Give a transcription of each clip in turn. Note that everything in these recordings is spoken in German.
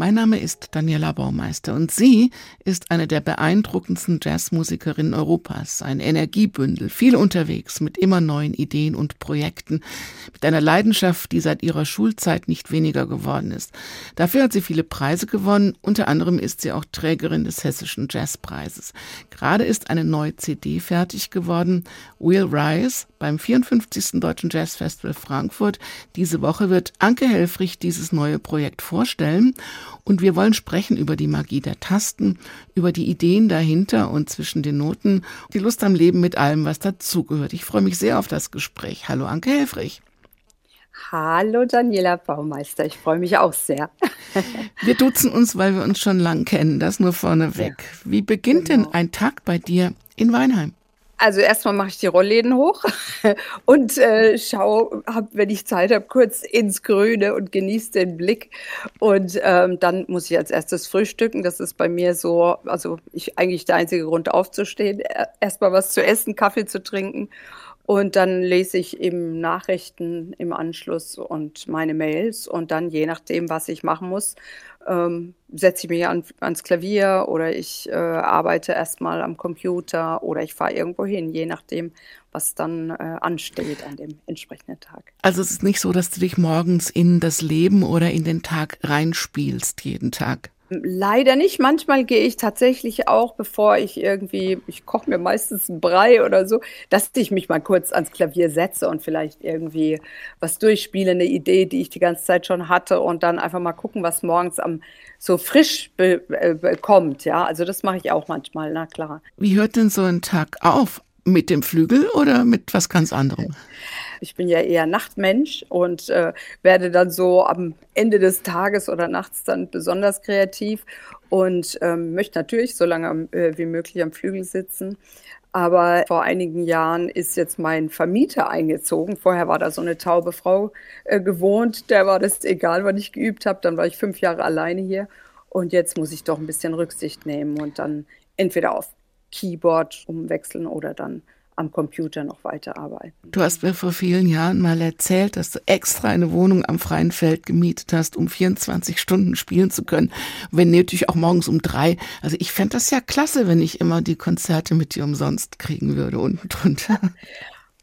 mein Name ist Daniela Baumeister und sie ist eine der beeindruckendsten Jazzmusikerinnen Europas. Ein Energiebündel, viel unterwegs mit immer neuen Ideen und Projekten, mit einer Leidenschaft, die seit ihrer Schulzeit nicht weniger geworden ist. Dafür hat sie viele Preise gewonnen, unter anderem ist sie auch Trägerin des Hessischen Jazzpreises. Gerade ist eine neue CD fertig geworden, Will Rise, beim 54. Deutschen Jazzfestival Frankfurt. Diese Woche wird Anke Helfrich dieses neue Projekt vorstellen und wir wollen sprechen über die Magie der Tasten, über die Ideen dahinter und zwischen den Noten, die Lust am Leben mit allem, was dazugehört. Ich freue mich sehr auf das Gespräch. Hallo Anke Helfrich. Hallo Daniela Baumeister, ich freue mich auch sehr. wir duzen uns, weil wir uns schon lang kennen, das nur vorneweg. Ja, Wie beginnt genau. denn ein Tag bei dir in Weinheim? Also erstmal mache ich die Rollläden hoch und äh, schaue, hab, wenn ich Zeit habe, kurz ins Grüne und genieße den Blick. Und ähm, dann muss ich als erstes frühstücken. Das ist bei mir so, also ich eigentlich der einzige Grund aufzustehen, erstmal was zu essen, Kaffee zu trinken. Und dann lese ich eben Nachrichten im Anschluss und meine Mails. Und dann, je nachdem, was ich machen muss, ähm, setze ich mich an, ans Klavier oder ich äh, arbeite erstmal am Computer oder ich fahre irgendwo hin, je nachdem, was dann äh, ansteht an dem entsprechenden Tag. Also es ist nicht so, dass du dich morgens in das Leben oder in den Tag reinspielst jeden Tag. Leider nicht. Manchmal gehe ich tatsächlich auch, bevor ich irgendwie, ich koche mir meistens einen Brei oder so, dass ich mich mal kurz ans Klavier setze und vielleicht irgendwie was durchspiele, eine Idee, die ich die ganze Zeit schon hatte und dann einfach mal gucken, was morgens am so frisch be äh. Ja, also das mache ich auch manchmal, na klar. Wie hört denn so ein Tag auf? Mit dem Flügel oder mit was ganz anderem? Ich bin ja eher Nachtmensch und äh, werde dann so am Ende des Tages oder nachts dann besonders kreativ und ähm, möchte natürlich so lange äh, wie möglich am Flügel sitzen. Aber vor einigen Jahren ist jetzt mein Vermieter eingezogen. Vorher war da so eine taube Frau äh, gewohnt. Der war das egal, wann ich geübt habe. Dann war ich fünf Jahre alleine hier. Und jetzt muss ich doch ein bisschen Rücksicht nehmen und dann entweder auf Keyboard umwechseln oder dann am Computer noch weiterarbeiten. Du hast mir vor vielen Jahren mal erzählt, dass du extra eine Wohnung am freien Feld gemietet hast, um 24 Stunden spielen zu können, wenn nötig auch morgens um drei. Also ich fände das ja klasse, wenn ich immer die Konzerte mit dir umsonst kriegen würde unten drunter.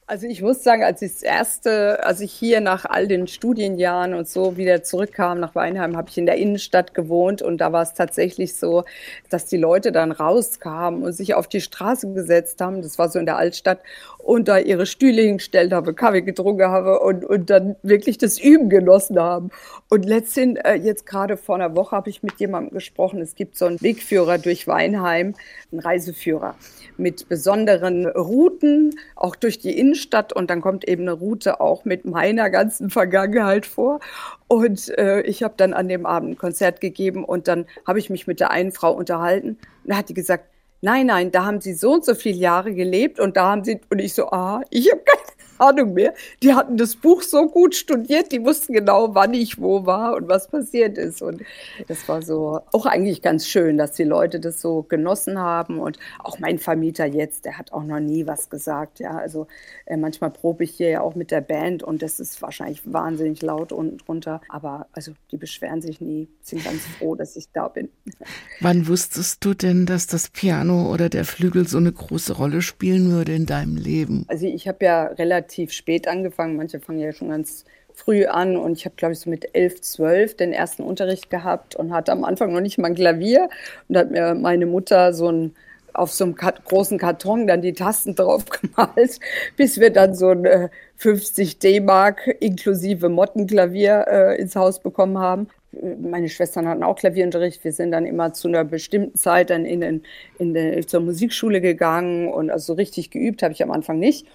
Also ich muss sagen, als ich das erste, als ich hier nach all den Studienjahren und so wieder zurückkam nach Weinheim, habe ich in der Innenstadt gewohnt und da war es tatsächlich so, dass die Leute dann rauskamen und sich auf die Straße gesetzt haben. Das war so in der Altstadt und da ihre Stühle hingestellt haben, Kaffee getrunken haben und, und dann wirklich das Üben genossen haben. Und letztendlich, äh, jetzt gerade vor einer Woche habe ich mit jemandem gesprochen. Es gibt so einen Wegführer durch Weinheim, einen Reiseführer mit besonderen Routen, auch durch die Innenstadt. Und dann kommt eben eine Route auch mit meiner ganzen Vergangenheit vor. Und äh, ich habe dann an dem Abend ein Konzert gegeben und dann habe ich mich mit der einen Frau unterhalten. Und da hat die gesagt, nein, nein, da haben sie so und so viele Jahre gelebt und da haben sie, und ich so, ah, ich habe keine Ahnung mehr. Die hatten das Buch so gut studiert, die wussten genau, wann ich wo war und was passiert ist. Und das war so auch eigentlich ganz schön, dass die Leute das so genossen haben. Und auch mein Vermieter jetzt, der hat auch noch nie was gesagt. Ja, also äh, manchmal probe ich hier ja auch mit der Band und das ist wahrscheinlich wahnsinnig laut unten drunter. Aber also die beschweren sich nie, sind ganz froh, dass ich da bin. Wann wusstest du denn, dass das Piano oder der Flügel so eine große Rolle spielen würde in deinem Leben? Also ich habe ja relativ relativ spät angefangen. Manche fangen ja schon ganz früh an und ich habe, glaube ich, so mit elf, zwölf den ersten Unterricht gehabt und hatte am Anfang noch nicht mal ein Klavier und hat mir meine Mutter so ein auf so einem großen Karton dann die Tasten drauf gemalt, bis wir dann so ein äh, 50 D-Mark inklusive Mottenklavier äh, ins Haus bekommen haben. Meine Schwestern hatten auch Klavierunterricht. Wir sind dann immer zu einer bestimmten Zeit dann in den, in den, zur Musikschule gegangen und also richtig geübt habe ich am Anfang nicht.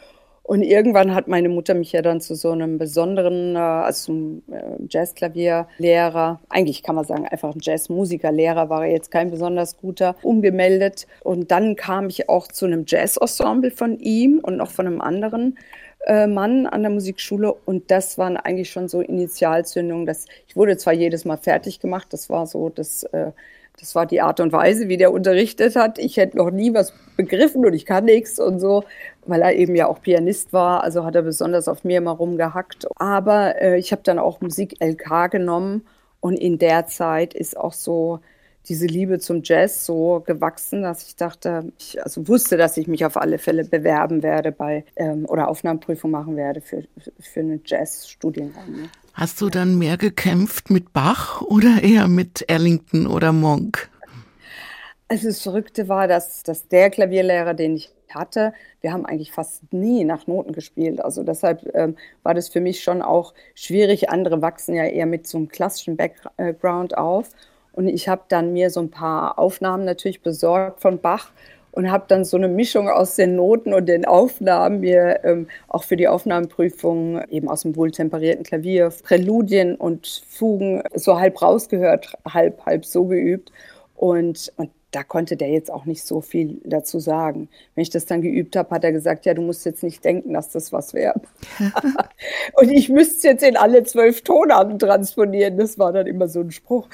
Und irgendwann hat meine Mutter mich ja dann zu so einem besonderen, äh, also zum äh, Jazzklavierlehrer, eigentlich kann man sagen, einfach ein Jazzmusikerlehrer, war jetzt kein besonders guter, umgemeldet. Und dann kam ich auch zu einem Jazzensemble von ihm und noch von einem anderen äh, Mann an der Musikschule. Und das waren eigentlich schon so Initialzündungen. Dass, ich wurde zwar jedes Mal fertig gemacht, das war so das Das war die Art und Weise, wie der unterrichtet hat. Ich hätte noch nie was begriffen und ich kann nichts und so, weil er eben ja auch Pianist war. Also hat er besonders auf mir immer rumgehackt. Aber äh, ich habe dann auch Musik LK genommen und in der Zeit ist auch so diese Liebe zum Jazz so gewachsen, dass ich dachte, ich also wusste, dass ich mich auf alle Fälle bewerben werde bei ähm, oder Aufnahmeprüfung machen werde für, für einen Jazzstudiengang. Ne? Hast du dann mehr gekämpft mit Bach oder eher mit Ellington oder Monk? Also das Verrückte war, dass, dass der Klavierlehrer, den ich hatte, wir haben eigentlich fast nie nach Noten gespielt. Also deshalb ähm, war das für mich schon auch schwierig. Andere wachsen ja eher mit so einem klassischen Background auf. Und ich habe dann mir so ein paar Aufnahmen natürlich besorgt von Bach und habe dann so eine Mischung aus den Noten und den Aufnahmen mir ähm, auch für die Aufnahmeprüfung eben aus dem wohltemperierten Klavier Präludien und Fugen so halb rausgehört, halb, halb so geübt. Und, und da konnte der jetzt auch nicht so viel dazu sagen. Wenn ich das dann geübt habe, hat er gesagt, ja, du musst jetzt nicht denken, dass das was wäre. und ich müsste es jetzt in alle zwölf Tonarten transponieren. Das war dann immer so ein Spruch.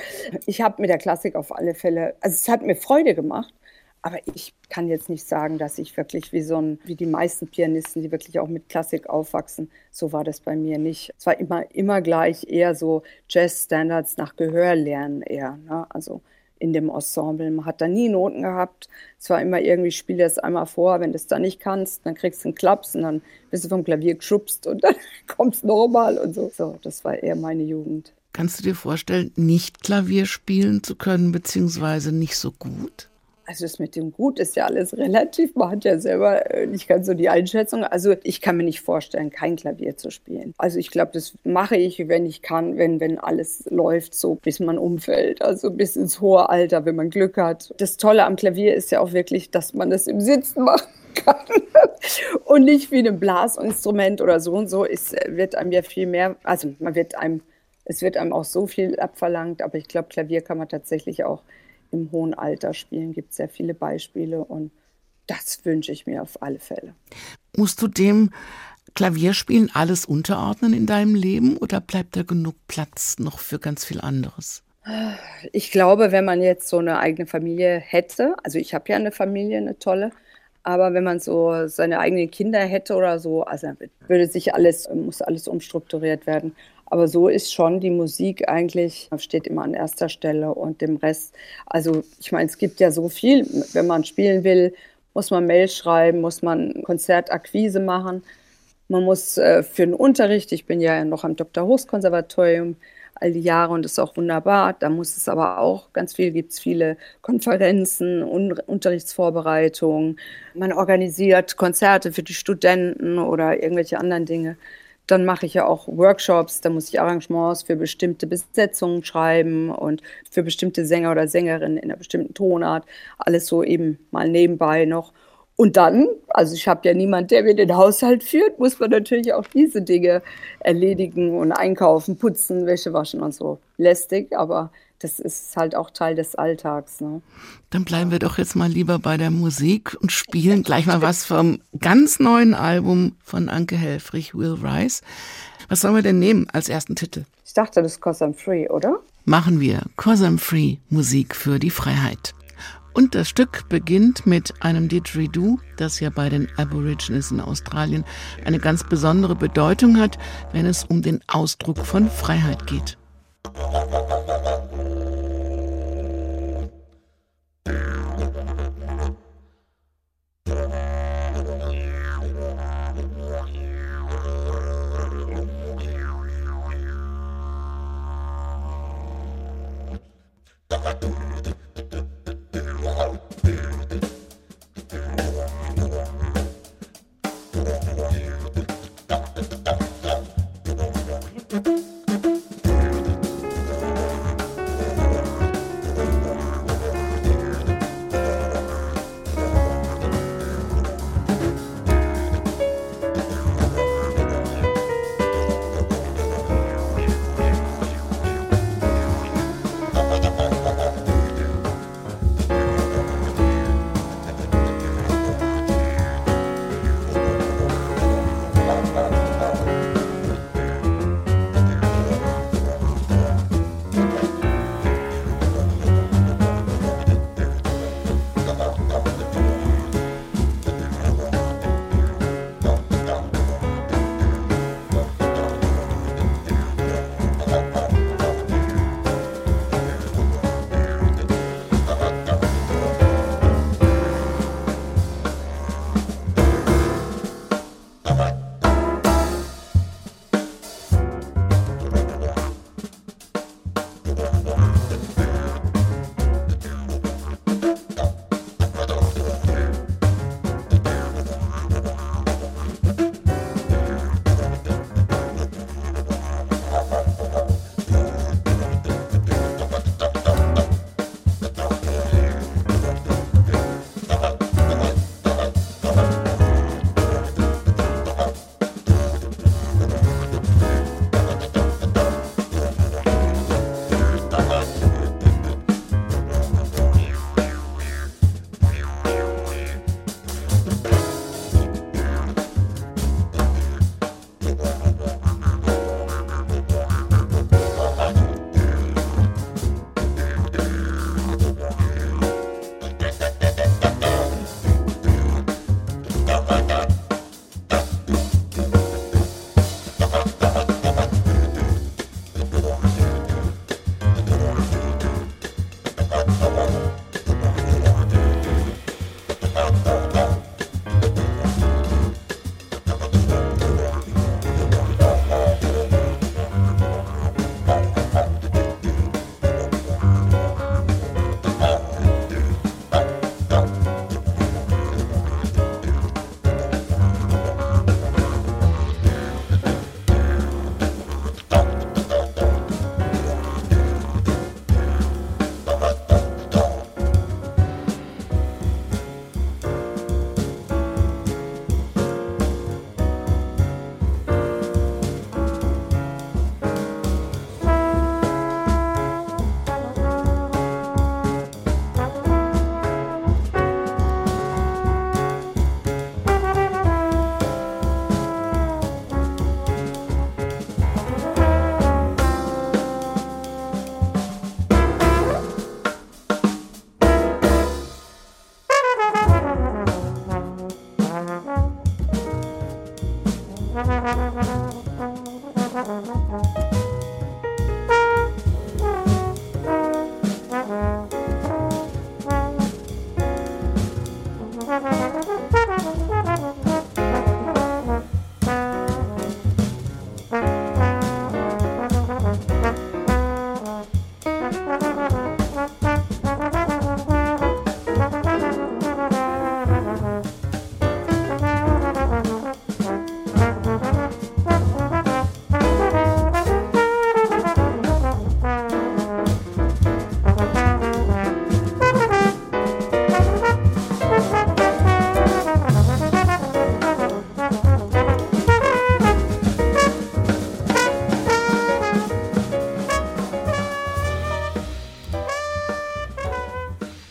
Ich habe mit der Klassik auf alle Fälle, also es hat mir Freude gemacht, aber ich kann jetzt nicht sagen, dass ich wirklich wie so ein, wie die meisten Pianisten, die wirklich auch mit Klassik aufwachsen, so war das bei mir nicht. Es war immer, immer gleich eher so Jazz-Standards nach Gehör lernen eher. Ne? Also in dem Ensemble. Man hat da nie Noten gehabt. Es war immer irgendwie, spiel das einmal vor, wenn du es da nicht kannst, dann kriegst du einen Klaps und dann bist du vom Klavier geschubst und dann kommst normal und so. So, das war eher meine Jugend. Kannst du dir vorstellen, nicht Klavier spielen zu können, beziehungsweise nicht so gut? Also das mit dem Gut ist ja alles relativ. Man hat ja selber äh, nicht ganz so die Einschätzung. Also ich kann mir nicht vorstellen, kein Klavier zu spielen. Also ich glaube, das mache ich, wenn ich kann, wenn, wenn alles läuft, so bis man umfällt. Also bis ins hohe Alter, wenn man Glück hat. Das Tolle am Klavier ist ja auch wirklich, dass man das im Sitzen machen kann. und nicht wie ein Blasinstrument oder so und so. Es wird einem ja viel mehr, also man wird einem, es wird einem auch so viel abverlangt, aber ich glaube, Klavier kann man tatsächlich auch im hohen Alter spielen. Gibt sehr viele Beispiele und das wünsche ich mir auf alle Fälle. Musst du dem Klavierspielen alles unterordnen in deinem Leben oder bleibt da genug Platz noch für ganz viel anderes? Ich glaube, wenn man jetzt so eine eigene Familie hätte, also ich habe ja eine Familie, eine tolle, aber wenn man so seine eigenen Kinder hätte oder so, also würde sich alles, muss alles umstrukturiert werden. Aber so ist schon die Musik eigentlich, steht immer an erster Stelle und dem Rest. Also ich meine, es gibt ja so viel, wenn man spielen will, muss man Mail schreiben, muss man Konzertakquise machen. Man muss äh, für den Unterricht, ich bin ja noch am Dr. Hochs Konservatorium all die Jahre und das ist auch wunderbar. Da muss es aber auch ganz viel, gibt es viele Konferenzen, Un Unterrichtsvorbereitungen. Man organisiert Konzerte für die Studenten oder irgendwelche anderen Dinge. Dann mache ich ja auch Workshops, da muss ich Arrangements für bestimmte Besetzungen schreiben und für bestimmte Sänger oder Sängerinnen in einer bestimmten Tonart. Alles so eben mal nebenbei noch. Und dann, also ich habe ja niemand, der mir den Haushalt führt, muss man natürlich auch diese Dinge erledigen und einkaufen, putzen, Wäsche waschen und so. Lästig, aber das ist halt auch Teil des Alltags. Ne? Dann bleiben wir doch jetzt mal lieber bei der Musik und spielen gleich mal was vom ganz neuen Album von Anke Helfrich, Will Rise. Was sollen wir denn nehmen als ersten Titel? Ich dachte, das ist Cause I'm Free, oder? Machen wir Cause I'm Free, Musik für die Freiheit. Und das Stück beginnt mit einem Didgeridoo, das ja bei den Aborigines in Australien eine ganz besondere Bedeutung hat, wenn es um den Ausdruck von Freiheit geht.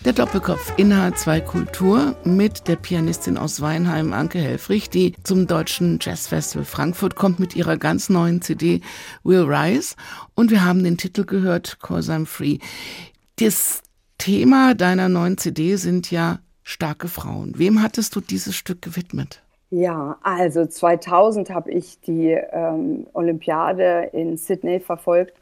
Der Doppelkopf in H2 Kultur mit der Pianistin aus Weinheim, Anke Helfrich, die zum Deutschen Jazzfestival Frankfurt kommt mit ihrer ganz neuen CD Will Rise. Und wir haben den Titel gehört, Cause I'm Free. Das Thema deiner neuen CD sind ja starke Frauen. Wem hattest du dieses Stück gewidmet? Ja, also 2000 habe ich die ähm, Olympiade in Sydney verfolgt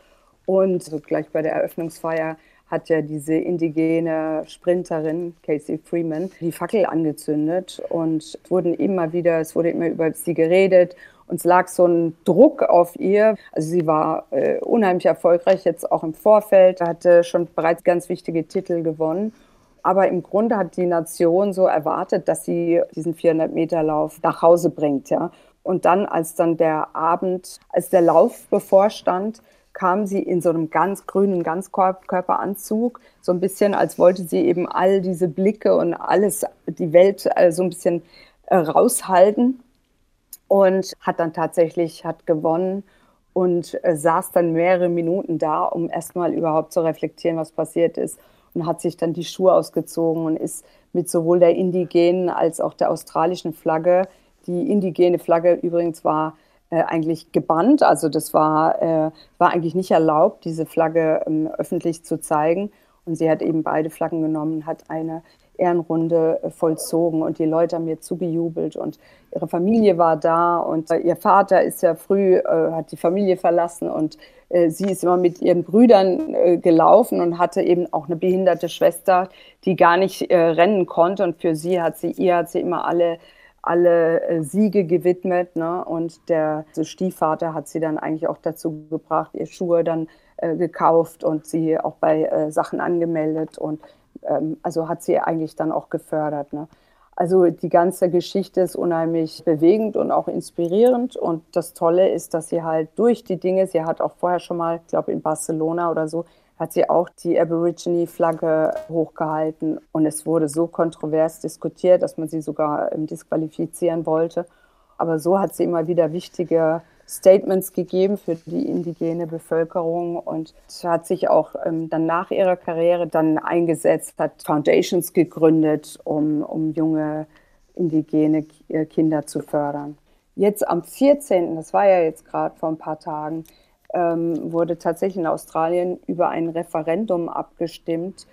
und so gleich bei der Eröffnungsfeier hat ja diese indigene Sprinterin Casey Freeman die Fackel angezündet und wurden immer wieder, es wurde immer über sie geredet und es lag so ein Druck auf ihr. Also sie war äh, unheimlich erfolgreich, jetzt auch im Vorfeld, hatte schon bereits ganz wichtige Titel gewonnen. Aber im Grunde hat die Nation so erwartet, dass sie diesen 400 Meter Lauf nach Hause bringt, ja. Und dann, als dann der Abend, als der Lauf bevorstand, kam sie in so einem ganz grünen Ganzkörperanzug, so ein bisschen, als wollte sie eben all diese Blicke und alles, die Welt äh, so ein bisschen äh, raushalten und hat dann tatsächlich, hat gewonnen und äh, saß dann mehrere Minuten da, um erstmal überhaupt zu reflektieren, was passiert ist und hat sich dann die Schuhe ausgezogen und ist mit sowohl der indigenen als auch der australischen Flagge, die indigene Flagge übrigens war äh, eigentlich gebannt. Also das war, äh, war eigentlich nicht erlaubt, diese Flagge ähm, öffentlich zu zeigen. Und sie hat eben beide Flaggen genommen, hat eine Ehrenrunde äh, vollzogen und die Leute haben ihr zugejubelt und ihre Familie war da und äh, ihr Vater ist ja früh, hat die Familie verlassen und sie ist immer mit ihren Brüdern gelaufen und hatte eben auch eine behinderte Schwester, die gar nicht rennen konnte und für sie hat sie, ihr hat sie immer alle alle äh, Siege gewidmet. Ne? Und der also Stiefvater hat sie dann eigentlich auch dazu gebracht, ihr Schuhe dann äh, gekauft und sie auch bei äh, Sachen angemeldet. Und ähm, also hat sie eigentlich dann auch gefördert. Ne? Also die ganze Geschichte ist unheimlich bewegend und auch inspirierend. Und das Tolle ist, dass sie halt durch die Dinge, sie hat auch vorher schon mal, ich glaube in Barcelona oder so, hat sie auch die Aborigine-Flagge hochgehalten. Und es wurde so kontrovers diskutiert, dass man sie sogar ähm, disqualifizieren wollte. Aber so hat sie immer wieder wichtige Statements gegeben für die indigene Bevölkerung und hat sich auch ähm, dann nach ihrer Karriere dann eingesetzt, hat Foundations gegründet, um, um junge indigene äh, Kinder zu fördern. Jetzt am 14., das war ja jetzt gerade vor ein paar Tagen, ähm, wurde tatsächlich in Australien über ein Referendum abgestimmt,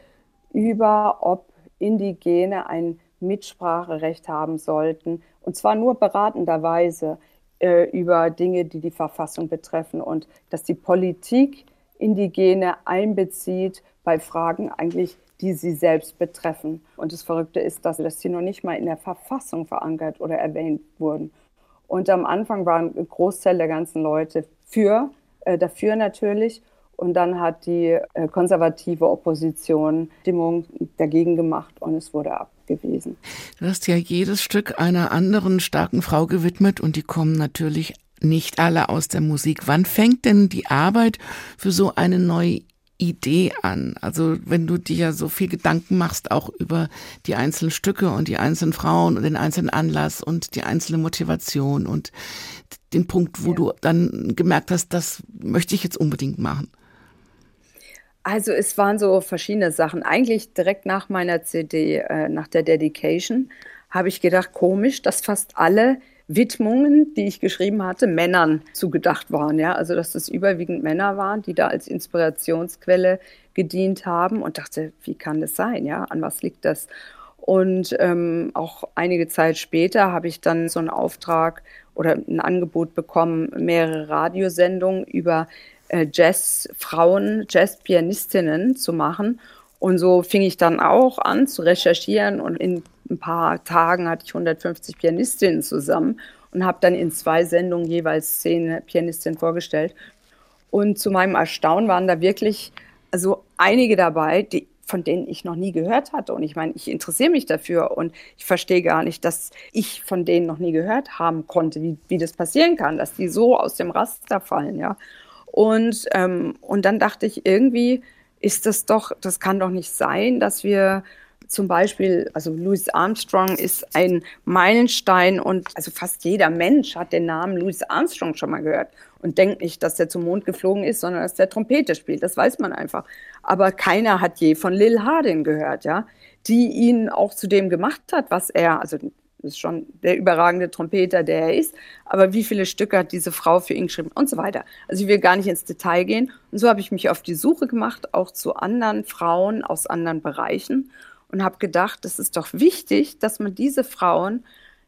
über ob Indigene ein Mitspracherecht haben sollten, und zwar nur beratenderweise äh, über Dinge, die die Verfassung betreffen und dass die Politik Indigene einbezieht bei Fragen eigentlich, die sie selbst betreffen. Und das Verrückte ist, dass, dass sie noch nicht mal in der Verfassung verankert oder erwähnt wurden. Und am Anfang waren ein Großteil der ganzen Leute für äh, dafür natürlich. Und dann hat die äh, konservative Opposition Stimmung dagegen gemacht und es wurde abgewiesen. Du hast ja jedes Stück einer anderen starken Frau gewidmet und die kommen natürlich nicht alle aus der Musik. Wann fängt denn die Arbeit für so eine neue Idee an? Also wenn du dir ja so viel Gedanken machst, auch über die einzelnen Stücke und die einzelnen Frauen und den einzelnen Anlass und die einzelne Motivation und den Punkt, wo ja. du dann gemerkt hast, das möchte ich jetzt unbedingt machen? Also es waren so verschiedene Sachen. Eigentlich direkt nach meiner CD, äh, nach der Dedication, habe ich gedacht, komisch, dass fast alle Widmungen, die ich geschrieben hatte, Männern zugedacht waren. Ja? Also dass das überwiegend Männer waren, die da als Inspirationsquelle gedient haben und dachte, wie kann das sein? Ja? An was liegt das? Und ähm, auch einige Zeit später habe ich dann so einen Auftrag oder ein Angebot bekommen, mehrere Radiosendungen über äh, Jazzfrauen, Jazzpianistinnen zu machen. Und so fing ich dann auch an zu recherchieren und in ein paar Tagen hatte ich 150 Pianistinnen zusammen und habe dann in zwei Sendungen jeweils zehn Pianistinnen vorgestellt. Und zu meinem Erstaunen waren da wirklich also einige dabei, die von denen ich noch nie gehört hatte. Und ich meine, ich interessiere mich dafür und ich verstehe gar nicht, dass ich von denen noch nie gehört haben konnte, wie, wie das passieren kann, dass die so aus dem Raster fallen, ja. Und, ähm, und dann dachte ich, irgendwie ist das doch, das kann doch nicht sein, dass wir zum Beispiel, also Louis Armstrong ist ein Meilenstein und also fast jeder Mensch hat den Namen Louis Armstrong schon mal gehört und denkt nicht, dass der zum Mond geflogen ist, sondern dass der Trompete spielt. Das weiß man einfach. Aber keiner hat je von Lil Hardin gehört, ja, die ihn auch zu dem gemacht hat, was er, also ist schon der überragende Trompeter, der er ist. Aber wie viele Stücke hat diese Frau für ihn geschrieben und so weiter. Also ich will gar nicht ins Detail gehen. Und so habe ich mich auf die Suche gemacht, auch zu anderen Frauen aus anderen Bereichen und habe gedacht, es ist doch wichtig, dass man diese Frauen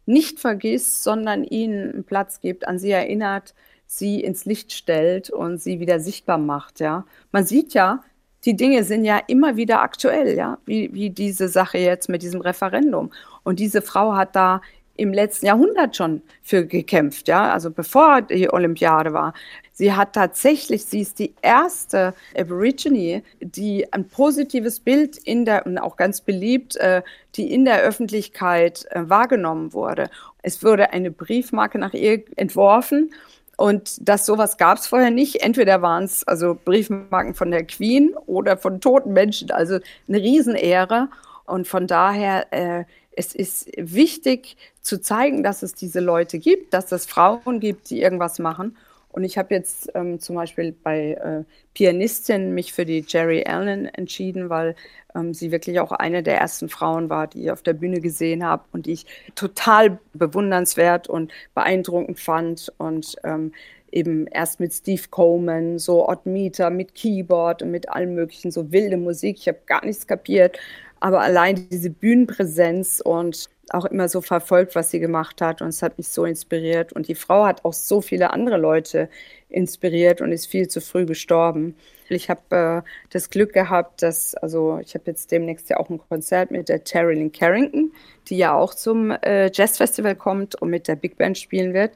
nicht vergisst, sondern ihnen einen Platz gibt, an sie erinnert, sie ins Licht stellt und sie wieder sichtbar macht. Ja, man sieht ja, die Dinge sind ja immer wieder aktuell, ja, wie, wie diese Sache jetzt mit diesem Referendum. Und diese Frau hat da im letzten Jahrhundert schon für gekämpft, ja, also bevor die Olympiade war. Sie hat tatsächlich, sie ist die erste Aborigine, die ein positives Bild in der, und auch ganz beliebt, äh, die in der Öffentlichkeit äh, wahrgenommen wurde. Es wurde eine Briefmarke nach ihr entworfen und das sowas gab es vorher nicht. Entweder waren es also Briefmarken von der Queen oder von toten Menschen. Also eine Riesenehre. Und von daher, äh, es ist wichtig zu zeigen, dass es diese Leute gibt, dass es Frauen gibt, die irgendwas machen. Und ich habe jetzt ähm, zum Beispiel bei äh, Pianistin mich für die Jerry Allen entschieden, weil ähm, sie wirklich auch eine der ersten Frauen war, die ich auf der Bühne gesehen habe und die ich total bewundernswert und beeindruckend fand. Und ähm, eben erst mit Steve Coleman, so Odd Meter mit Keyboard und mit allem möglichen, so wilde Musik. Ich habe gar nichts kapiert. Aber allein diese Bühnenpräsenz und auch immer so verfolgt, was sie gemacht hat. Und es hat mich so inspiriert. Und die Frau hat auch so viele andere Leute inspiriert und ist viel zu früh gestorben. Ich habe äh, das Glück gehabt, dass, also ich habe jetzt demnächst ja auch ein Konzert mit der Terrell Carrington, die ja auch zum äh, Jazzfestival kommt und mit der Big Band spielen wird.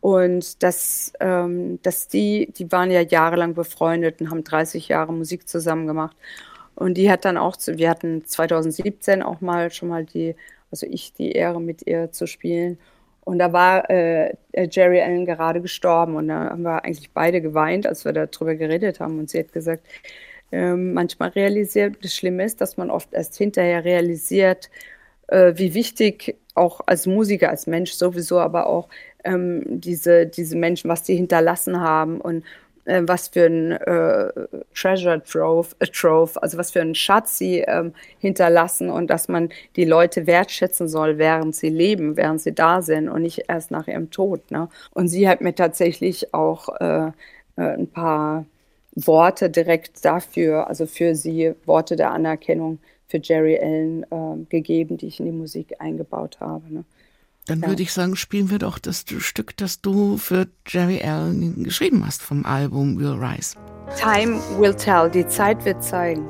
Und dass, ähm, dass die, die waren ja jahrelang befreundet und haben 30 Jahre Musik zusammen gemacht. Und die hat dann auch, zu, wir hatten 2017 auch mal schon mal die also ich die Ehre, mit ihr zu spielen. Und da war äh, Jerry Allen gerade gestorben und da haben wir eigentlich beide geweint, als wir darüber geredet haben. Und sie hat gesagt, äh, manchmal realisiert, das Schlimme ist, dass man oft erst hinterher realisiert, äh, wie wichtig auch als Musiker, als Mensch sowieso, aber auch ähm, diese, diese Menschen, was sie hinterlassen haben und äh, was für ein äh, Treasure Trove, äh, Trove, also was für einen Schatz sie ähm, hinterlassen und dass man die Leute wertschätzen soll, während sie leben, während sie da sind und nicht erst nach ihrem Tod. Ne? Und sie hat mir tatsächlich auch äh, äh ein paar Worte direkt dafür, also für sie Worte der Anerkennung für Jerry Allen äh, gegeben, die ich in die Musik eingebaut habe. Ne? Dann ja. würde ich sagen, spielen wir doch das Stück, das du für Jerry Allen geschrieben hast vom Album Will Rise. Time will tell, die Zeit wird zeigen.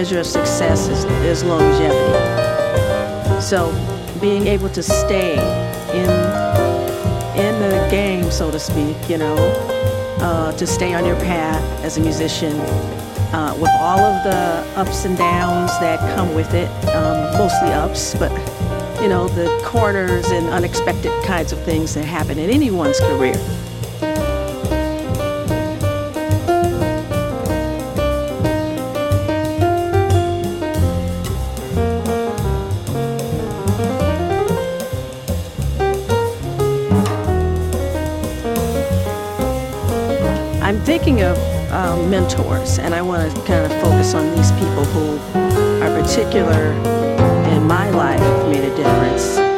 Measure of success is, is longevity. So being able to stay in in the game, so to speak, you know, uh, to stay on your path as a musician, uh, with all of the ups and downs that come with it, um, mostly ups, but you know, the corners and unexpected kinds of things that happen in anyone's career. Thinking of uh, mentors, and I want to kind of focus on these people who are particular in my life, made a difference.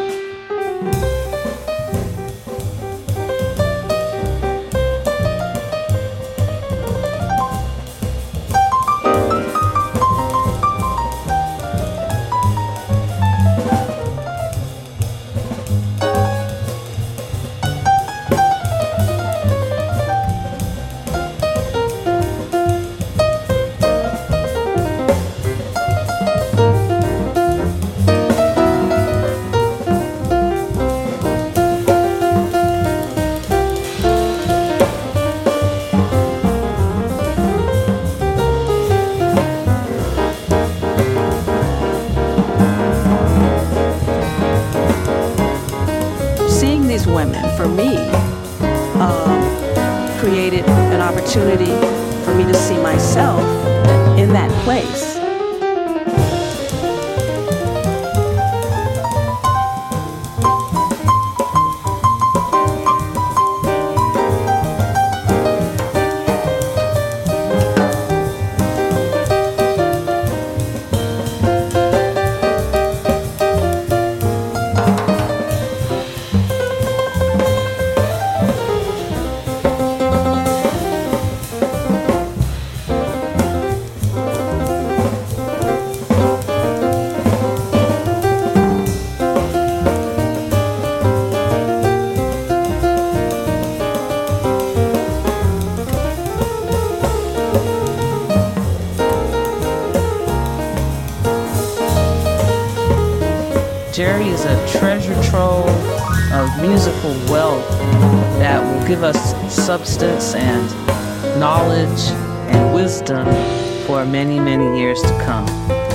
Of musical wealth that will give us substance and knowledge and wisdom for many, many years to come.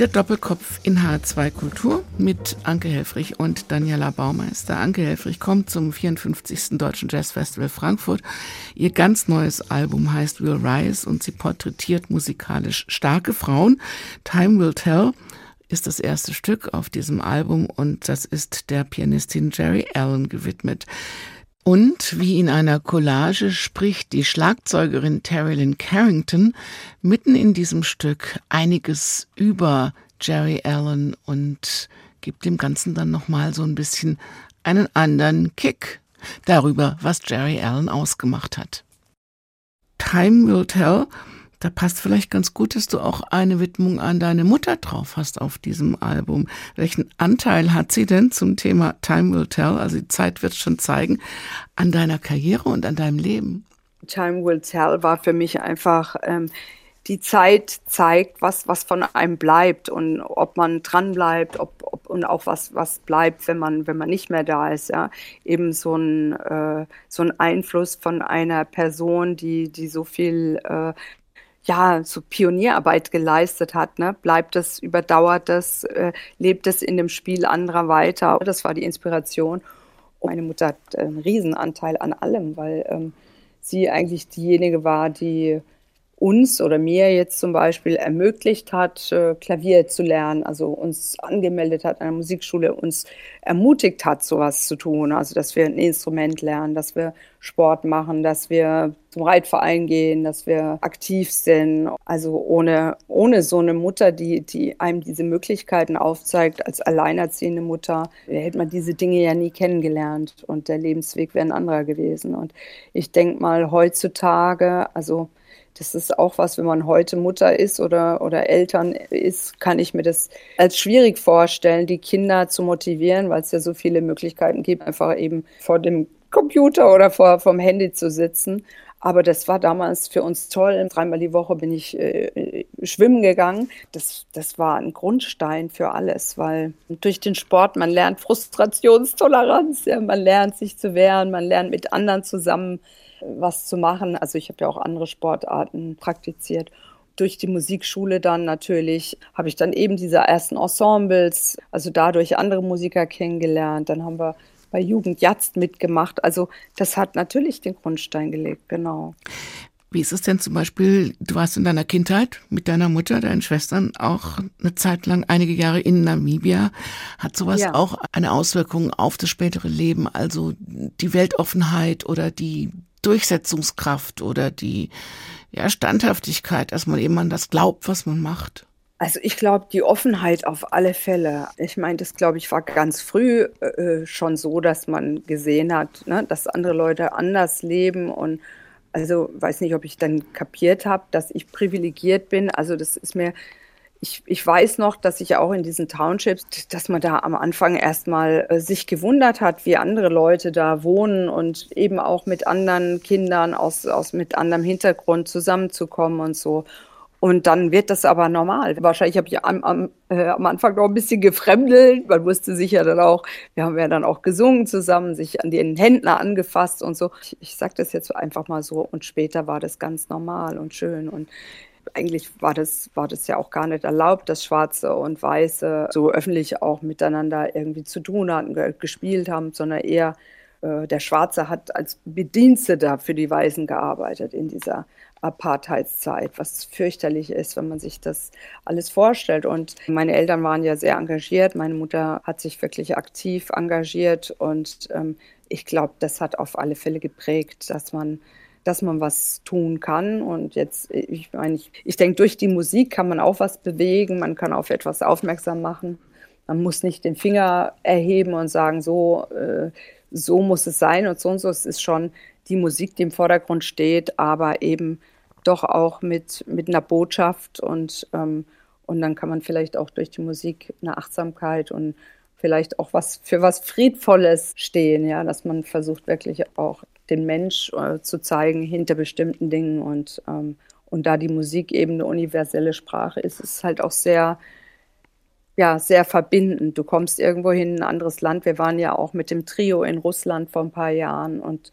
Der Doppelkopf in H2 Kultur mit Anke Helfrich und Daniela Baumeister. Anke Helfrich kommt zum 54. Deutschen Jazz Festival Frankfurt. Ihr ganz neues Album heißt Will Rise und sie porträtiert musikalisch starke Frauen. Time Will Tell ist das erste Stück auf diesem Album und das ist der Pianistin Jerry Allen gewidmet. Und wie in einer Collage spricht die Schlagzeugerin Terry Lynn Carrington mitten in diesem Stück einiges über Jerry Allen und gibt dem Ganzen dann nochmal so ein bisschen einen anderen Kick darüber, was Jerry Allen ausgemacht hat. Time Will Tell da passt vielleicht ganz gut, dass du auch eine Widmung an deine Mutter drauf hast auf diesem Album. Welchen Anteil hat sie denn zum Thema Time Will Tell, also die Zeit wird schon zeigen, an deiner Karriere und an deinem Leben? Time Will Tell war für mich einfach ähm, die Zeit zeigt, was, was von einem bleibt und ob man dran bleibt, ob, ob, und auch was, was bleibt, wenn man, wenn man nicht mehr da ist. Ja? Eben so ein, äh, so ein Einfluss von einer Person, die, die so viel äh, ja, so Pionierarbeit geleistet hat. Ne? Bleibt es, überdauert es, äh, lebt es in dem Spiel anderer weiter? Das war die Inspiration. Und meine Mutter hat einen Riesenanteil an allem, weil ähm, sie eigentlich diejenige war, die uns oder mir jetzt zum Beispiel ermöglicht hat, äh, Klavier zu lernen, also uns angemeldet hat an der Musikschule, uns ermutigt hat, sowas zu tun, also dass wir ein Instrument lernen, dass wir Sport machen, dass wir zum Reitverein gehen, dass wir aktiv sind. Also ohne, ohne so eine Mutter, die, die einem diese Möglichkeiten aufzeigt, als alleinerziehende Mutter, hätte man diese Dinge ja nie kennengelernt und der Lebensweg wäre ein anderer gewesen. Und ich denke mal, heutzutage, also das ist auch was, wenn man heute Mutter ist oder, oder Eltern ist, kann ich mir das als schwierig vorstellen, die Kinder zu motivieren, weil es ja so viele Möglichkeiten gibt, einfach eben vor dem Computer oder vor vom Handy zu sitzen. Aber das war damals für uns toll. Dreimal die Woche bin ich äh, schwimmen gegangen. Das, das war ein Grundstein für alles, weil durch den Sport man lernt Frustrationstoleranz, ja, man lernt sich zu wehren, man lernt mit anderen zusammen was zu machen. Also ich habe ja auch andere Sportarten praktiziert. Durch die Musikschule dann natürlich habe ich dann eben diese ersten Ensembles, also dadurch andere Musiker kennengelernt. Dann haben wir bei Jugend Jatzt mitgemacht. Also das hat natürlich den Grundstein gelegt, genau. Wie ist es denn zum Beispiel, du warst in deiner Kindheit mit deiner Mutter, deinen Schwestern auch eine Zeit lang, einige Jahre in Namibia. Hat sowas ja. auch eine Auswirkung auf das spätere Leben, also die Weltoffenheit oder die Durchsetzungskraft oder die ja, Standhaftigkeit, dass man eben an das glaubt, was man macht? Also ich glaube, die Offenheit auf alle Fälle. Ich meine, das glaube ich war ganz früh äh, schon so, dass man gesehen hat, ne, dass andere Leute anders leben und also weiß nicht, ob ich dann kapiert habe, dass ich privilegiert bin. Also das ist mir ich, ich weiß noch, dass ich auch in diesen Townships, dass man da am Anfang erstmal äh, sich gewundert hat, wie andere Leute da wohnen und eben auch mit anderen Kindern aus, aus mit anderem Hintergrund zusammenzukommen und so. Und dann wird das aber normal. Wahrscheinlich habe ich am, am, äh, am Anfang noch ein bisschen gefremdelt. Man wusste sich ja dann auch, wir haben ja dann auch gesungen zusammen, sich an den Händen angefasst und so. Ich, ich sage das jetzt einfach mal so. Und später war das ganz normal und schön. Und eigentlich war das, war das ja auch gar nicht erlaubt, dass Schwarze und Weiße so öffentlich auch miteinander irgendwie zu tun hatten, gespielt haben, sondern eher äh, der Schwarze hat als Bediensteter für die Weißen gearbeitet in dieser Apartheidszeit, was fürchterlich ist, wenn man sich das alles vorstellt. Und meine Eltern waren ja sehr engagiert. Meine Mutter hat sich wirklich aktiv engagiert und ähm, ich glaube, das hat auf alle Fälle geprägt, dass man dass man was tun kann. Und jetzt, ich meine, ich, ich denke, durch die Musik kann man auch was bewegen, man kann auf etwas aufmerksam machen. Man muss nicht den Finger erheben und sagen, so, äh, so muss es sein und so und so. Es ist schon die Musik, die im Vordergrund steht, aber eben doch auch mit, mit einer Botschaft und, ähm, und dann kann man vielleicht auch durch die Musik eine Achtsamkeit und vielleicht auch was für was Friedvolles stehen, ja, dass man versucht wirklich auch den Mensch äh, zu zeigen hinter bestimmten Dingen und, ähm, und da die Musik eben eine universelle Sprache ist, ist es halt auch sehr, ja, sehr verbindend. Du kommst irgendwo hin, in ein anderes Land. Wir waren ja auch mit dem Trio in Russland vor ein paar Jahren und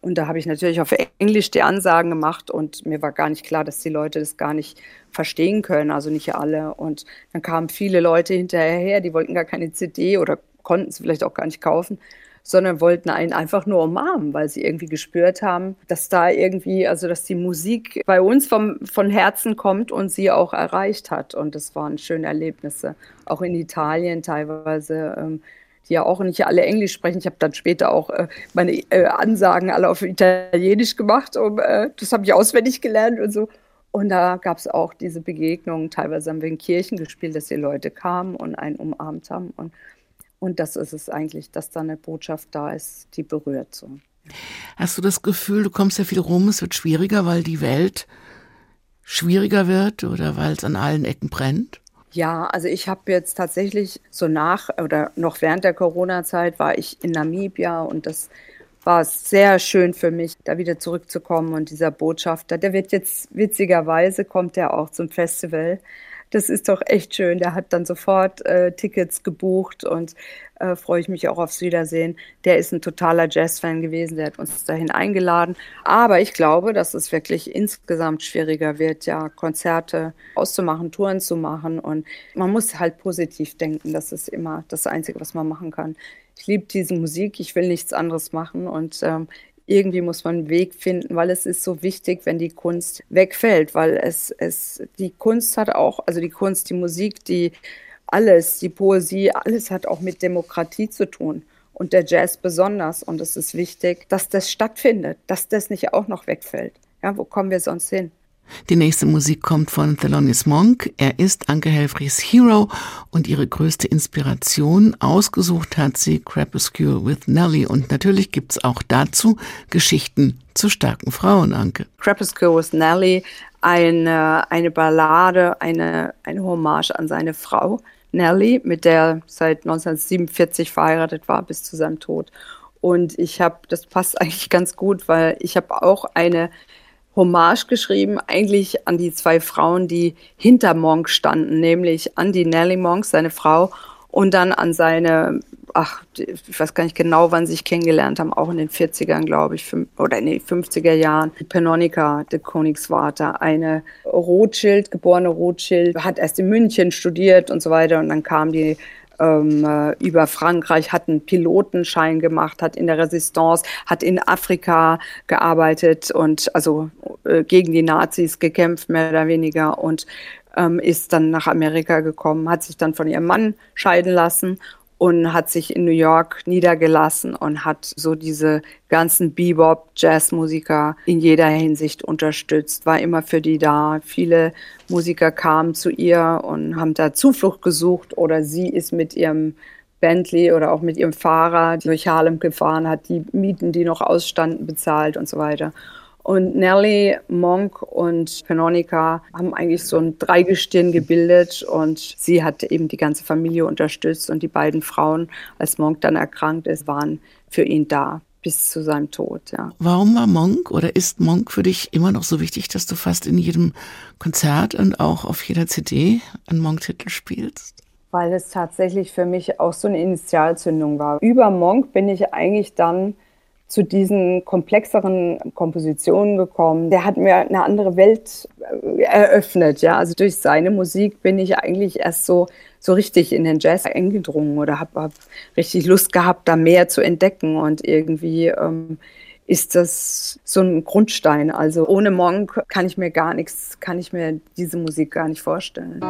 und da habe ich natürlich auf Englisch die Ansagen gemacht und mir war gar nicht klar, dass die Leute das gar nicht verstehen können, also nicht alle. Und dann kamen viele Leute hinterher, die wollten gar keine CD oder konnten es vielleicht auch gar nicht kaufen sondern wollten einen einfach nur umarmen, weil sie irgendwie gespürt haben, dass da irgendwie, also dass die Musik bei uns vom, von Herzen kommt und sie auch erreicht hat. Und das waren schöne Erlebnisse. Auch in Italien teilweise. Ähm, die ja auch nicht alle Englisch sprechen. Ich habe dann später auch äh, meine äh, Ansagen alle auf Italienisch gemacht. Um, äh, das habe ich auswendig gelernt und so. Und da gab es auch diese Begegnungen. Teilweise haben wir in Kirchen gespielt, dass die Leute kamen und einen umarmt haben. Und und das ist es eigentlich, dass da eine Botschaft da ist, die berührt so. Hast du das Gefühl, du kommst ja viel rum, es wird schwieriger, weil die Welt schwieriger wird oder weil es an allen Ecken brennt? Ja, also ich habe jetzt tatsächlich so nach oder noch während der Corona-Zeit war ich in Namibia und das war sehr schön für mich, da wieder zurückzukommen und dieser Botschafter, der wird jetzt witzigerweise kommt er auch zum Festival das ist doch echt schön. Der hat dann sofort äh, Tickets gebucht und äh, freue ich mich auch aufs Wiedersehen. Der ist ein totaler Jazz-Fan gewesen, der hat uns dahin eingeladen. Aber ich glaube, dass es wirklich insgesamt schwieriger wird, ja, Konzerte auszumachen, Touren zu machen. Und man muss halt positiv denken. Das ist immer das Einzige, was man machen kann. Ich liebe diese Musik, ich will nichts anderes machen und ähm, irgendwie muss man einen Weg finden, weil es ist so wichtig, wenn die Kunst wegfällt, weil es, es, die Kunst hat auch, also die Kunst, die Musik, die alles, die Poesie, alles hat auch mit Demokratie zu tun. Und der Jazz besonders. Und es ist wichtig, dass das stattfindet, dass das nicht auch noch wegfällt. Ja, wo kommen wir sonst hin? Die nächste Musik kommt von Thelonious Monk. Er ist Anke Helfrichs Hero und ihre größte Inspiration. Ausgesucht hat sie Crepuscule with Nelly. Und natürlich gibt's auch dazu Geschichten zu starken Frauen, Anke. Crepuscule with Nelly, eine, eine Ballade, eine, eine Hommage an seine Frau Nelly, mit der er seit 1947 verheiratet war bis zu seinem Tod. Und ich habe, das passt eigentlich ganz gut, weil ich habe auch eine Hommage geschrieben, eigentlich an die zwei Frauen, die hinter Monk standen, nämlich an die Nellie Monk, seine Frau, und dann an seine, ach, ich weiß gar nicht genau, wann sie sich kennengelernt haben, auch in den 40ern, glaube ich, oder in den 50er Jahren. Penonica, der Königsvater, eine Rothschild, geborene Rothschild, hat erst in München studiert und so weiter und dann kam die ähm, äh, über Frankreich, hat einen Pilotenschein gemacht, hat in der Resistance, hat in Afrika gearbeitet und also äh, gegen die Nazis gekämpft, mehr oder weniger und ähm, ist dann nach Amerika gekommen, hat sich dann von ihrem Mann scheiden lassen und hat sich in New York niedergelassen und hat so diese ganzen Bebop, Jazzmusiker in jeder Hinsicht unterstützt, war immer für die da. Viele Musiker kamen zu ihr und haben da Zuflucht gesucht oder sie ist mit ihrem Bentley oder auch mit ihrem Fahrer durch Harlem gefahren, hat die Mieten, die noch ausstanden, bezahlt und so weiter. Und Nelly, Monk und Canonica haben eigentlich so ein Dreigestirn gebildet und sie hat eben die ganze Familie unterstützt und die beiden Frauen, als Monk dann erkrankt ist, waren für ihn da bis zu seinem Tod, ja. Warum war Monk oder ist Monk für dich immer noch so wichtig, dass du fast in jedem Konzert und auch auf jeder CD einen Monk-Titel spielst? Weil es tatsächlich für mich auch so eine Initialzündung war. Über Monk bin ich eigentlich dann zu diesen komplexeren Kompositionen gekommen. Der hat mir eine andere Welt äh, eröffnet. Ja, also durch seine Musik bin ich eigentlich erst so so richtig in den Jazz eingedrungen oder habe hab richtig Lust gehabt, da mehr zu entdecken und irgendwie ähm, ist das so ein Grundstein. Also ohne Monk kann ich mir gar nichts, kann ich mir diese Musik gar nicht vorstellen.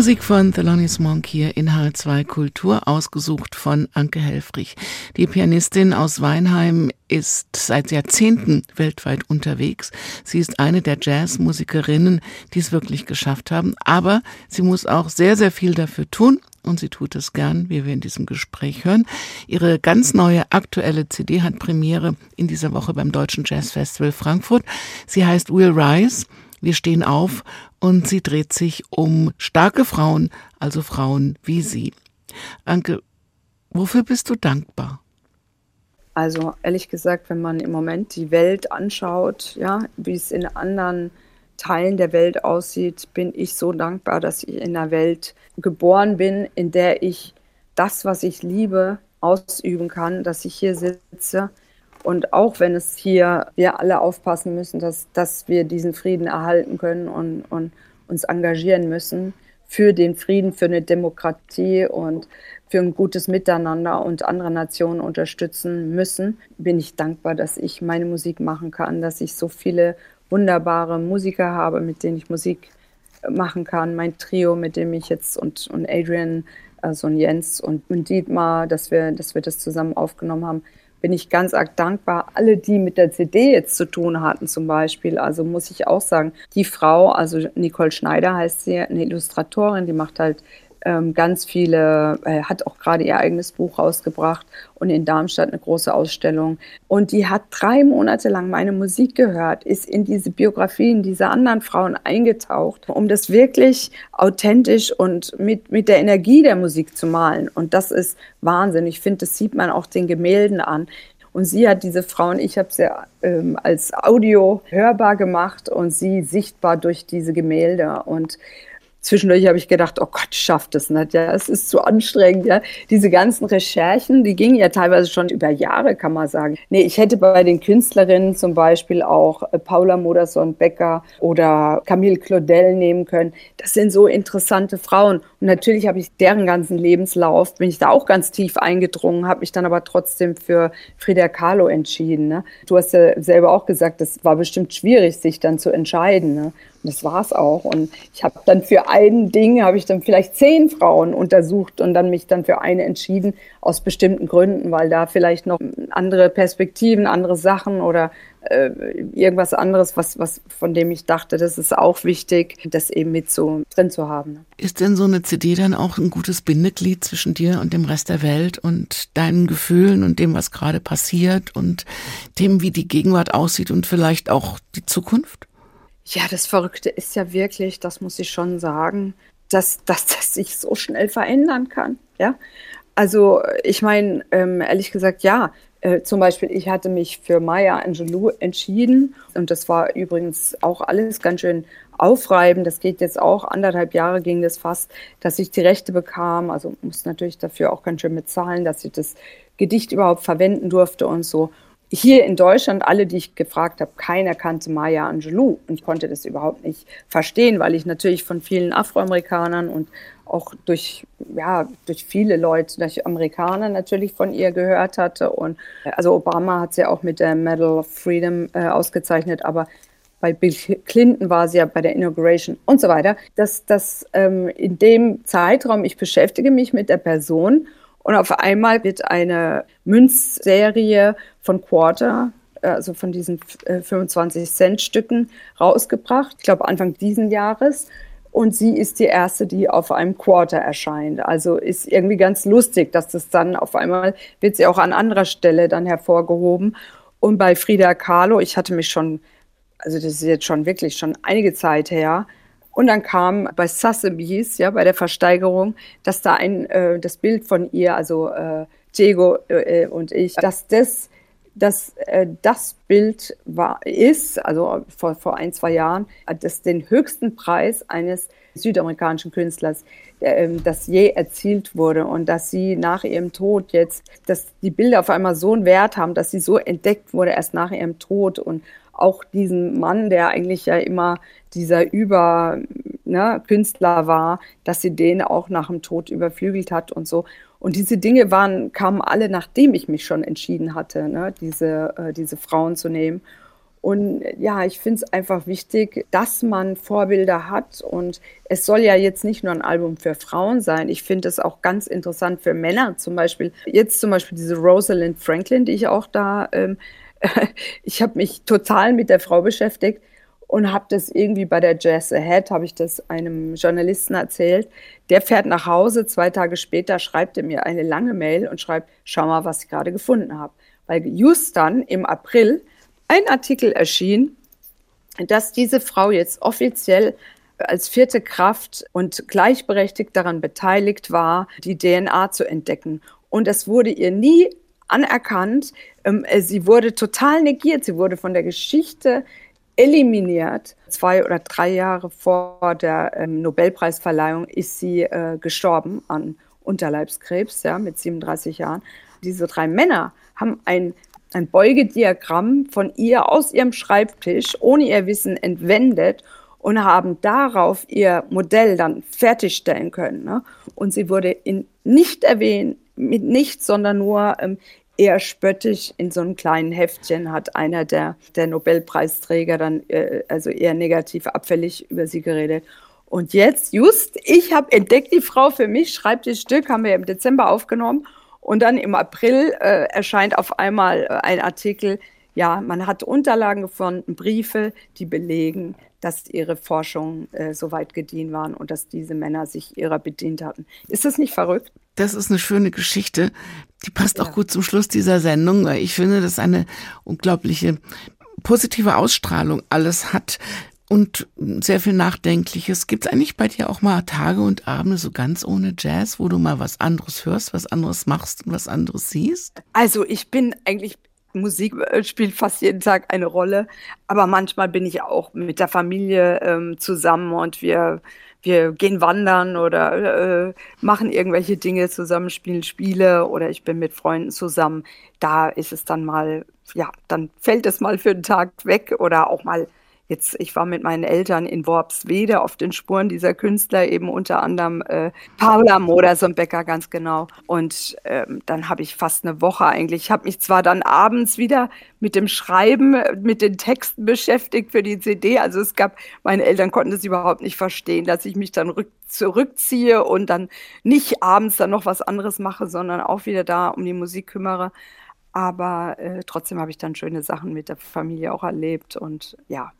Musik von Thelonious Monk hier in H2 Kultur, ausgesucht von Anke Helfrich. Die Pianistin aus Weinheim ist seit Jahrzehnten weltweit unterwegs. Sie ist eine der Jazzmusikerinnen, die es wirklich geschafft haben. Aber sie muss auch sehr, sehr viel dafür tun. Und sie tut es gern, wie wir in diesem Gespräch hören. Ihre ganz neue aktuelle CD hat Premiere in dieser Woche beim Deutschen Jazz Festival Frankfurt. Sie heißt Will Rise. Wir stehen auf und sie dreht sich um starke Frauen, also Frauen wie Sie. Anke, wofür bist du dankbar? Also ehrlich gesagt, wenn man im Moment die Welt anschaut, ja, wie es in anderen Teilen der Welt aussieht, bin ich so dankbar, dass ich in einer Welt geboren bin, in der ich das, was ich liebe, ausüben kann, dass ich hier sitze, und auch wenn es hier, wir alle aufpassen müssen, dass, dass wir diesen Frieden erhalten können und, und uns engagieren müssen für den Frieden, für eine Demokratie und für ein gutes Miteinander und andere Nationen unterstützen müssen, bin ich dankbar, dass ich meine Musik machen kann, dass ich so viele wunderbare Musiker habe, mit denen ich Musik machen kann. Mein Trio, mit dem ich jetzt und, und Adrian, also Jens und, und Dietmar, dass wir, dass wir das zusammen aufgenommen haben bin ich ganz arg dankbar. Alle, die mit der CD jetzt zu tun hatten zum Beispiel, also muss ich auch sagen, die Frau, also Nicole Schneider heißt sie, eine Illustratorin, die macht halt ähm, ganz viele, äh, hat auch gerade ihr eigenes Buch rausgebracht und in Darmstadt eine große Ausstellung. Und die hat drei Monate lang meine Musik gehört, ist in diese Biografien dieser anderen Frauen eingetaucht, um das wirklich authentisch und mit, mit der Energie der Musik zu malen. Und das ist Wahnsinn. Ich finde, das sieht man auch den Gemälden an. Und sie hat diese Frauen, ich habe sie ähm, als Audio hörbar gemacht und sie sichtbar durch diese Gemälde. Und zwischendurch habe ich gedacht, oh Gott, schafft es nicht, ja, es ist zu anstrengend, ja. Diese ganzen Recherchen, die gingen ja teilweise schon über Jahre, kann man sagen. Nee, ich hätte bei den Künstlerinnen zum Beispiel auch äh, Paula Modersohn-Becker oder Camille Claudel nehmen können. Das sind so interessante Frauen. Und natürlich habe ich deren ganzen Lebenslauf, bin ich da auch ganz tief eingedrungen, habe mich dann aber trotzdem für Frida Kahlo entschieden. Ne? Du hast ja selber auch gesagt, das war bestimmt schwierig, sich dann zu entscheiden. Ne? Das war's auch. Und ich habe dann für ein Ding, habe ich dann vielleicht zehn Frauen untersucht und dann mich dann für eine entschieden, aus bestimmten Gründen, weil da vielleicht noch andere Perspektiven, andere Sachen oder äh, irgendwas anderes, was, was, von dem ich dachte, das ist auch wichtig, das eben mit so drin zu haben. Ist denn so eine CD dann auch ein gutes Bindeglied zwischen dir und dem Rest der Welt und deinen Gefühlen und dem, was gerade passiert und dem, wie die Gegenwart aussieht und vielleicht auch die Zukunft? Ja, das Verrückte ist ja wirklich, das muss ich schon sagen, dass, dass das sich so schnell verändern kann. Ja, also ich meine, ähm, ehrlich gesagt, ja, äh, zum Beispiel, ich hatte mich für Maya Angelou entschieden und das war übrigens auch alles ganz schön aufreibend. Das geht jetzt auch, anderthalb Jahre ging das fast, dass ich die Rechte bekam. Also muss natürlich dafür auch ganz schön bezahlen, dass ich das Gedicht überhaupt verwenden durfte und so hier in Deutschland, alle, die ich gefragt habe, keiner kannte Maya Angelou. Und konnte das überhaupt nicht verstehen, weil ich natürlich von vielen Afroamerikanern und auch durch, ja, durch viele Leute, durch Amerikaner natürlich von ihr gehört hatte. Und also Obama hat sie auch mit der Medal of Freedom äh, ausgezeichnet, aber bei Bill Clinton war sie ja bei der Inauguration und so weiter. Dass das ähm, in dem Zeitraum, ich beschäftige mich mit der Person und auf einmal wird eine Münzserie von Quarter, also von diesen 25-Cent-Stücken äh, rausgebracht. Ich glaube Anfang diesen Jahres. Und sie ist die erste, die auf einem Quarter erscheint. Also ist irgendwie ganz lustig, dass das dann auf einmal wird sie auch an anderer Stelle dann hervorgehoben. Und bei Frida Kahlo, ich hatte mich schon, also das ist jetzt schon wirklich schon einige Zeit her, und dann kam bei Sotheby's, ja, bei der Versteigerung, dass da ein, äh, das Bild von ihr, also äh, Diego äh, und ich, dass das, dass, äh, das Bild war, ist, also vor, vor ein, zwei Jahren, das den höchsten Preis eines südamerikanischen Künstlers, ähm, das je erzielt wurde. Und dass sie nach ihrem Tod jetzt, dass die Bilder auf einmal so einen Wert haben, dass sie so entdeckt wurde erst nach ihrem Tod. Und auch diesen Mann, der eigentlich ja immer dieser Überkünstler ne, war, dass sie den auch nach dem Tod überflügelt hat und so. Und diese Dinge waren, kamen alle, nachdem ich mich schon entschieden hatte, ne, diese, äh, diese Frauen zu nehmen. Und ja, ich finde es einfach wichtig, dass man Vorbilder hat. Und es soll ja jetzt nicht nur ein Album für Frauen sein. Ich finde es auch ganz interessant für Männer. Zum Beispiel, jetzt zum Beispiel diese Rosalind Franklin, die ich auch da, ähm, ich habe mich total mit der Frau beschäftigt und habe das irgendwie bei der Jazz Ahead, habe ich das einem Journalisten erzählt. Der fährt nach Hause, zwei Tage später schreibt er mir eine lange Mail und schreibt, schau mal, was ich gerade gefunden habe. Weil just dann im April ein Artikel erschien, dass diese Frau jetzt offiziell als vierte Kraft und gleichberechtigt daran beteiligt war, die DNA zu entdecken. Und das wurde ihr nie anerkannt. Ähm, sie wurde total negiert. Sie wurde von der Geschichte eliminiert. Zwei oder drei Jahre vor der ähm, Nobelpreisverleihung ist sie äh, gestorben an Unterleibskrebs, ja, mit 37 Jahren. Diese drei Männer haben ein ein Beugediagramm von ihr aus ihrem Schreibtisch ohne ihr Wissen entwendet und haben darauf ihr Modell dann fertigstellen können. Ne? Und sie wurde in, nicht erwähnt, mit nichts, sondern nur ähm, eher spöttisch in so einem kleinen Heftchen hat einer der, der Nobelpreisträger dann äh, also eher negativ abfällig über sie geredet. Und jetzt, just, ich habe entdeckt die Frau für mich, schreibt das Stück, haben wir im Dezember aufgenommen und dann im April äh, erscheint auf einmal äh, ein Artikel, ja, man hat Unterlagen gefunden, Briefe, die belegen, dass ihre Forschungen äh, so weit gediehen waren und dass diese Männer sich ihrer bedient hatten. Ist das nicht verrückt? Das ist eine schöne Geschichte. Die passt ja. auch gut zum Schluss dieser Sendung, weil ich finde, dass eine unglaubliche positive Ausstrahlung alles hat und sehr viel Nachdenkliches. Gibt es eigentlich bei dir auch mal Tage und Abende so ganz ohne Jazz, wo du mal was anderes hörst, was anderes machst und was anderes siehst? Also ich bin eigentlich, Musik spielt fast jeden Tag eine Rolle, aber manchmal bin ich auch mit der Familie ähm, zusammen und wir, wir gehen wandern oder äh, machen irgendwelche Dinge zusammen, spielen Spiele oder ich bin mit Freunden zusammen. Da ist es dann mal, ja, dann fällt es mal für einen Tag weg oder auch mal Jetzt, ich war mit meinen Eltern in Worpswede auf den Spuren dieser Künstler, eben unter anderem äh, Paula Modersohn-Becker ganz genau. Und ähm, dann habe ich fast eine Woche eigentlich. Ich habe mich zwar dann abends wieder mit dem Schreiben, mit den Texten beschäftigt für die CD. Also es gab, meine Eltern konnten das überhaupt nicht verstehen, dass ich mich dann rück, zurückziehe und dann nicht abends dann noch was anderes mache, sondern auch wieder da um die Musik kümmere. Aber äh, trotzdem habe ich dann schöne Sachen mit der Familie auch erlebt und ja,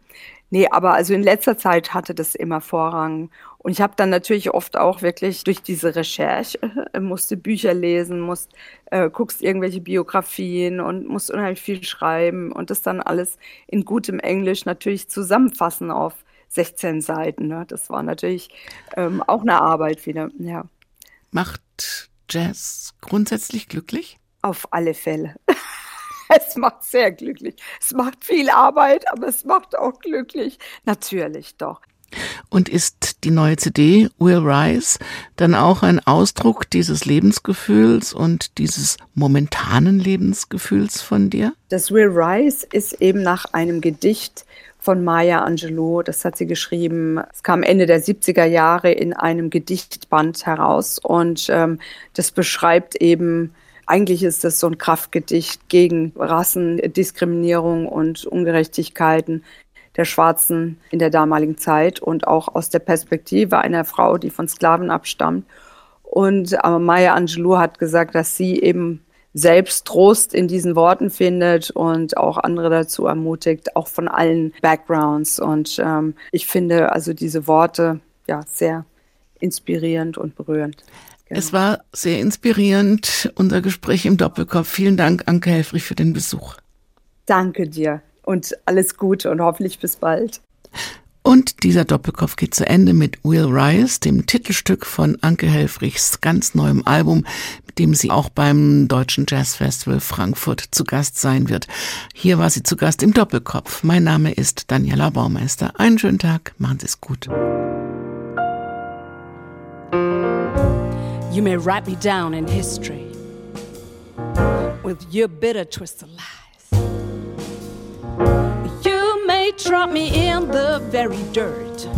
Nee, aber also in letzter Zeit hatte das immer Vorrang. Und ich habe dann natürlich oft auch wirklich durch diese Recherche, musste Bücher lesen, musst, äh, guckst irgendwelche Biografien und musst unheimlich viel schreiben und das dann alles in gutem Englisch natürlich zusammenfassen auf 16 Seiten. Ne? Das war natürlich ähm, auch eine Arbeit wieder, ja. Macht Jazz grundsätzlich glücklich? Auf alle Fälle. es macht sehr glücklich. Es macht viel Arbeit, aber es macht auch glücklich. Natürlich doch. Und ist die neue CD Will Rise dann auch ein Ausdruck dieses Lebensgefühls und dieses momentanen Lebensgefühls von dir? Das Will Rise ist eben nach einem Gedicht von Maya Angelou. Das hat sie geschrieben. Es kam Ende der 70er Jahre in einem Gedichtband heraus und ähm, das beschreibt eben eigentlich ist das so ein Kraftgedicht gegen Rassendiskriminierung und Ungerechtigkeiten der Schwarzen in der damaligen Zeit und auch aus der Perspektive einer Frau, die von Sklaven abstammt. Und Maya Angelou hat gesagt, dass sie eben selbst Trost in diesen Worten findet und auch andere dazu ermutigt, auch von allen Backgrounds. Und ähm, ich finde also diese Worte ja sehr inspirierend und berührend. Genau. Es war sehr inspirierend, unser Gespräch im Doppelkopf. Vielen Dank, Anke Helfrich, für den Besuch. Danke dir und alles Gute und hoffentlich bis bald. Und dieser Doppelkopf geht zu Ende mit Will Rice, dem Titelstück von Anke Helfrichs ganz neuem Album, mit dem sie auch beim Deutschen Jazz Festival Frankfurt zu Gast sein wird. Hier war sie zu Gast im Doppelkopf. Mein Name ist Daniela Baumeister. Einen schönen Tag, machen Sie es gut. You may write me down in history with your bitter twist of lies. You may drop me in the very dirt,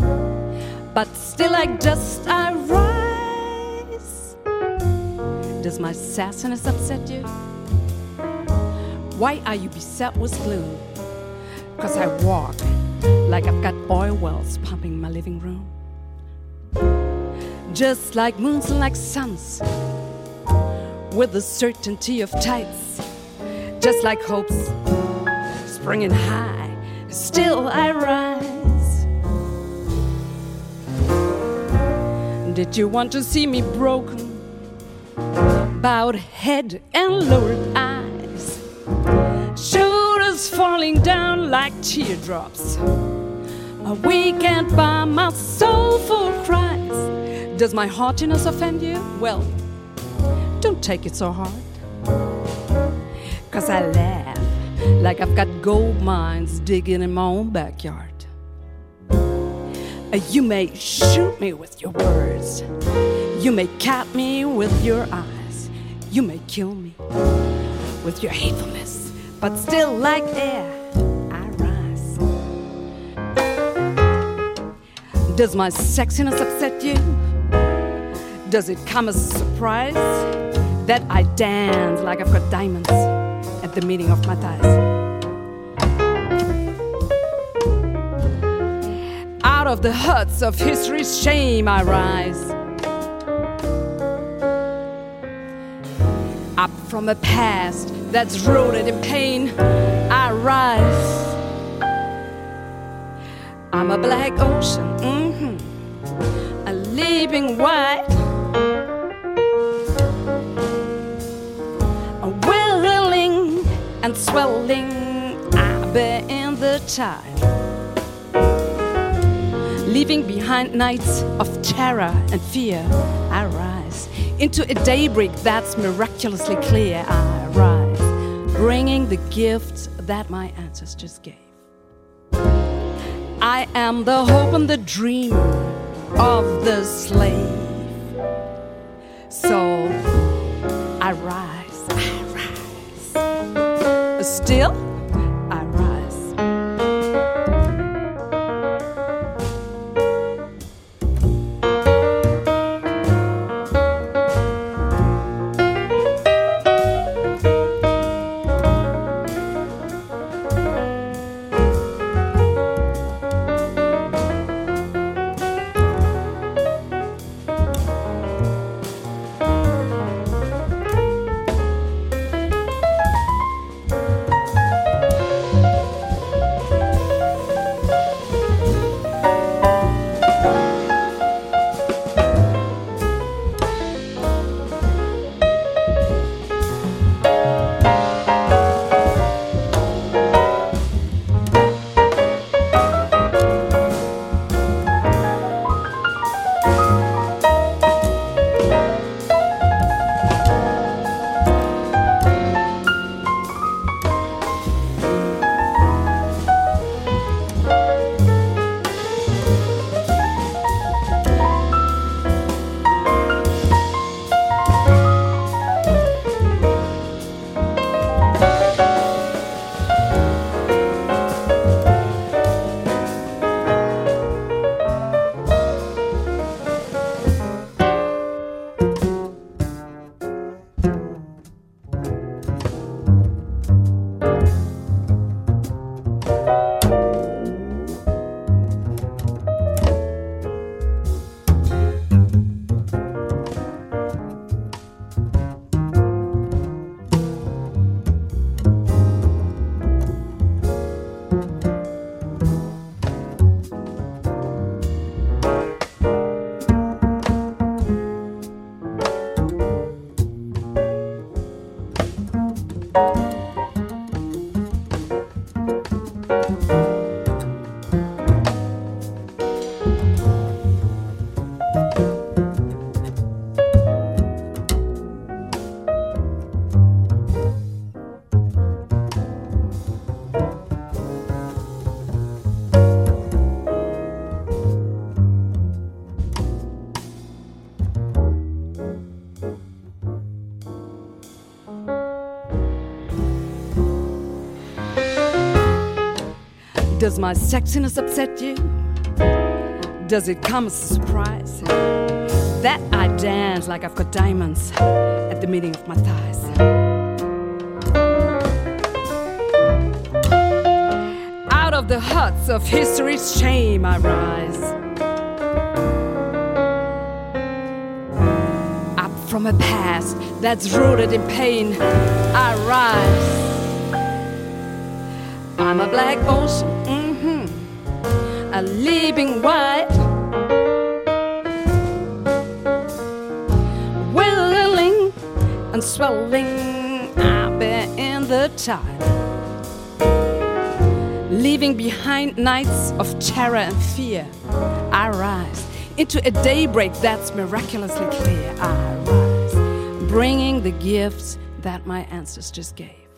but still, like dust, I rise. Does my sassiness upset you? Why are you beset with gloom? Cause I walk like I've got oil wells pumping my living room. Just like moons and like suns, with the certainty of tides. Just like hopes springing high, still I rise. Did you want to see me broken? Bowed head and lowered eyes, shoulders falling down like teardrops. A weekend by my soulful cries. Does my haughtiness offend you? Well, don't take it so hard. Cause I laugh like I've got gold mines digging in my own backyard. You may shoot me with your words. You may cut me with your eyes. You may kill me with your hatefulness. But still, like air, I rise. Does my sexiness upset you? Does it come as a surprise that I dance like I've got diamonds at the meeting of my thighs? Out of the huts of history's shame, I rise. Up from a past that's rooted in pain, I rise. I'm a black ocean, mhm, a leaping white. Swelling, I bear in the tide leaving behind nights of terror and fear. I rise into a daybreak that's miraculously clear. I rise, bringing the gifts that my ancestors gave. I am the hope and the dream of the slave. So I rise. Still, Does my sexiness upset you? Does it come as a surprise that I dance like I've got diamonds at the meeting of my thighs? Out of the huts of history's shame I rise. Up from a past that's rooted in pain, I rise. I'm a black ocean, a leaping white. Willing and swelling, I've been in the tide leaving behind nights of terror and fear. I rise into a daybreak that's miraculously clear. I rise, bringing the gifts that my ancestors gave.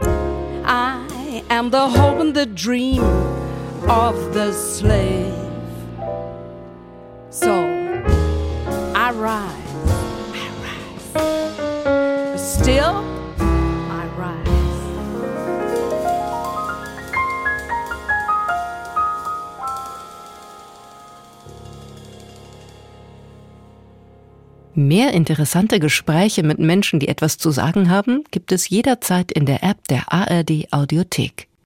I am the hope and the dream of the slave. So I rise, I rise. Still, Mehr interessante Gespräche mit Menschen, die etwas zu sagen haben, gibt es jederzeit in der App der ARD Audiothek.